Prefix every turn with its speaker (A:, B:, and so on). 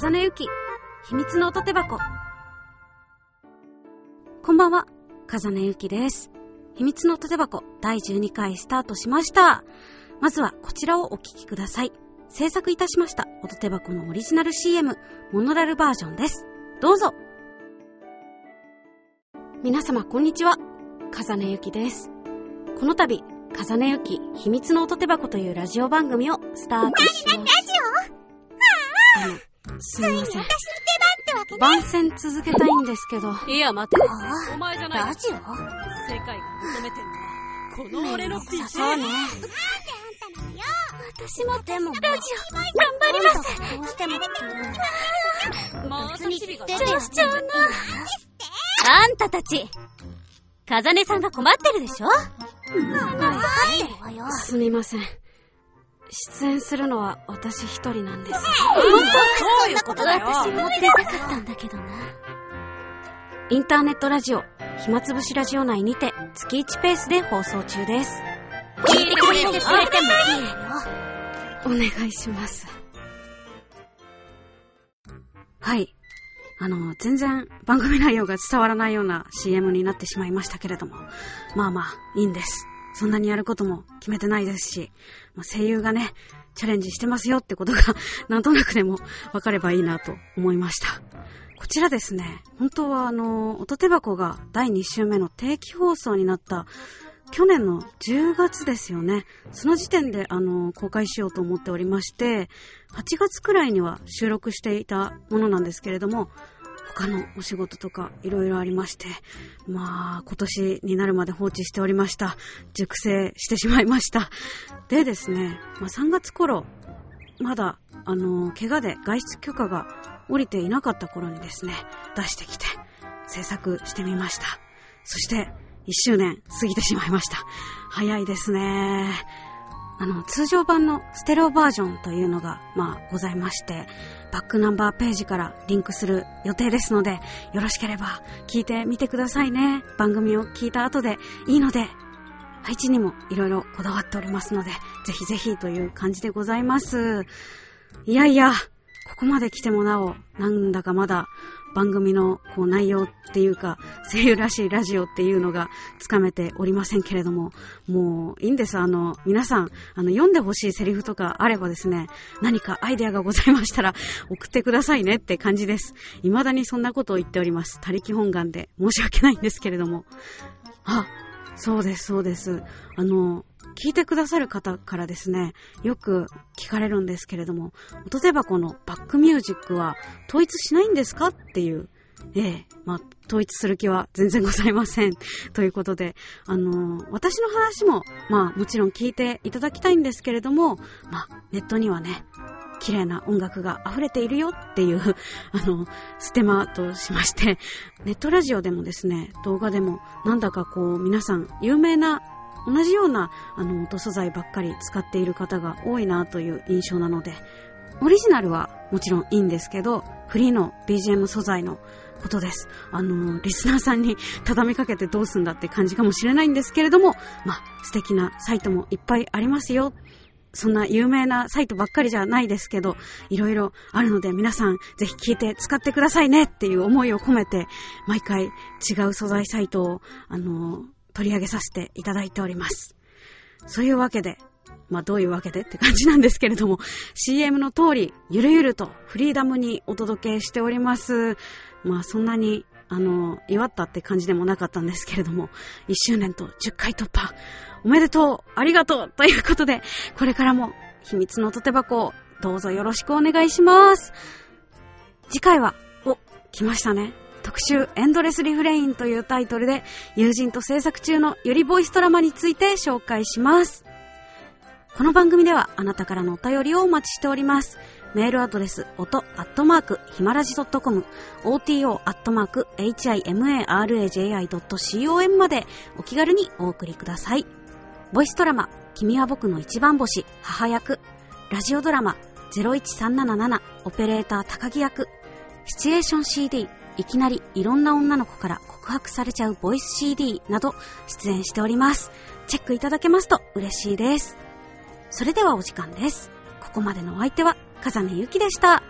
A: 風根ゆき、秘密の音手箱。こんばんは、風根ゆきです。秘密の音手箱第12回スタートしました。まずはこちらをお聞きください。制作いたしました音手箱のオリジナル CM、モノラルバージョンです。どうぞ皆様こんにちは、風根ゆきです。この度、風根ゆき秘密の音手箱というラジオ番組をスタートします。あの、すみません。番宣続けたいんですけど。
B: いや、待て。
C: あ
B: お前じゃない。
C: ラジオ？
B: 世界が求めてるのは、この俺の。
C: そうね。
A: 私も
C: でも、
A: ラジオ、頑張ります。
C: どうしても、出て
A: しちゃうな
B: あんたたち、風音さんが困ってるでしょ？
C: わよ。
A: すみません。出演するのは私一人なんです。
B: そういうことだよ。
C: 私も出たかったんだけどな。
A: インターネットラジオ、暇つぶしラジオ内にて月1ペースで放送中です。
B: 聞いてくれてくれてもいい。
A: お願いします。はい。あの、全然番組内容が伝わらないような CM になってしまいましたけれども、まあまあ、いいんです。そんなにやることも決めてないですし、まあ、声優がね、チャレンジしてますよってことが、なんとなくでも分かればいいなと思いました。こちらですね、本当はあの、音手箱が第2週目の定期放送になった去年の10月ですよね。その時点で、あの、公開しようと思っておりまして、8月くらいには収録していたものなんですけれども、他のお仕事とかいろいろありまして、まあ、今年になるまで放置しておりました。熟成してしまいました。でですね、まあ、3月頃、まだ、あの、怪我で外出許可が下りていなかった頃にですね、出してきて、制作してみました。そして、1周年過ぎてしまいました。早いですね。あの、通常版のステレオバージョンというのが、まあ、ございまして、バックナンバーページからリンクする予定ですので、よろしければ聞いてみてくださいね。番組を聞いた後でいいので、配置にもいろいろこだわっておりますので、ぜひぜひという感じでございます。いやいや、ここまで来てもなお、なんだかまだ番組のこう内容っていうか、声優らしいラジオっていうのがつかめておりませんけれども、もういいんです。あの、皆さん、あの、読んでほしいセリフとかあればですね、何かアイデアがございましたら 送ってくださいねって感じです。未だにそんなことを言っております。他力本願で申し訳ないんですけれども。あ、そうです、そうです。あの、聞いてくださる方からですね、よく聞かれるんですけれども、音手箱のバックミュージックは統一しないんですかっていう、ええ、まあ、統一する気は全然ございません。ということで、あの私の話も、まあ、もちろん聞いていただきたいんですけれども、まあ、ネットにはね、綺麗な音楽が溢れているよっていう、あの、ステマとしまして、ネットラジオでもですね、動画でも、なんだかこう、皆さん、有名な、同じような、あの、音素材ばっかり使っている方が多いなという印象なので、オリジナルはもちろんいいんですけど、フリーの BGM 素材のことです。あの、リスナーさんに畳みかけてどうすんだって感じかもしれないんですけれども、まあ、素敵なサイトもいっぱいありますよ。そんな有名なサイトばっかりじゃないですけど、いろいろあるので皆さんぜひ聞いて使ってくださいねっていう思いを込めて、毎回違う素材サイトを、あの、取り上げさせていただいております。そういうわけで、まあどういうわけでって感じなんですけれども、CM の通り、ゆるゆるとフリーダムにお届けしております。まあそんなに、あの、祝ったって感じでもなかったんですけれども、1周年と10回突破、おめでとうありがとうということで、これからも秘密のとて箱をどうぞよろしくお願いします。次回は、お、来ましたね。特集エンドレスリフレインというタイトルで友人と制作中のゆりボイスドラマについて紹介します。この番組ではあなたからのお便りをお待ちしております。メールアドレス、音、アットマーク、ひまらじ .com、oto、アットマーク、himaraji.com までお気軽にお送りください。ボイスドラマ、君は僕の一番星、母役、ラジオドラマ、01377、オペレーター高木役、シチュエーション CD、いきなりいろんな女の子から告白されちゃうボイス CD など出演しております。チェックいただけますと嬉しいです。それではお時間です。ここまでのお相手は、風音ゆきでした。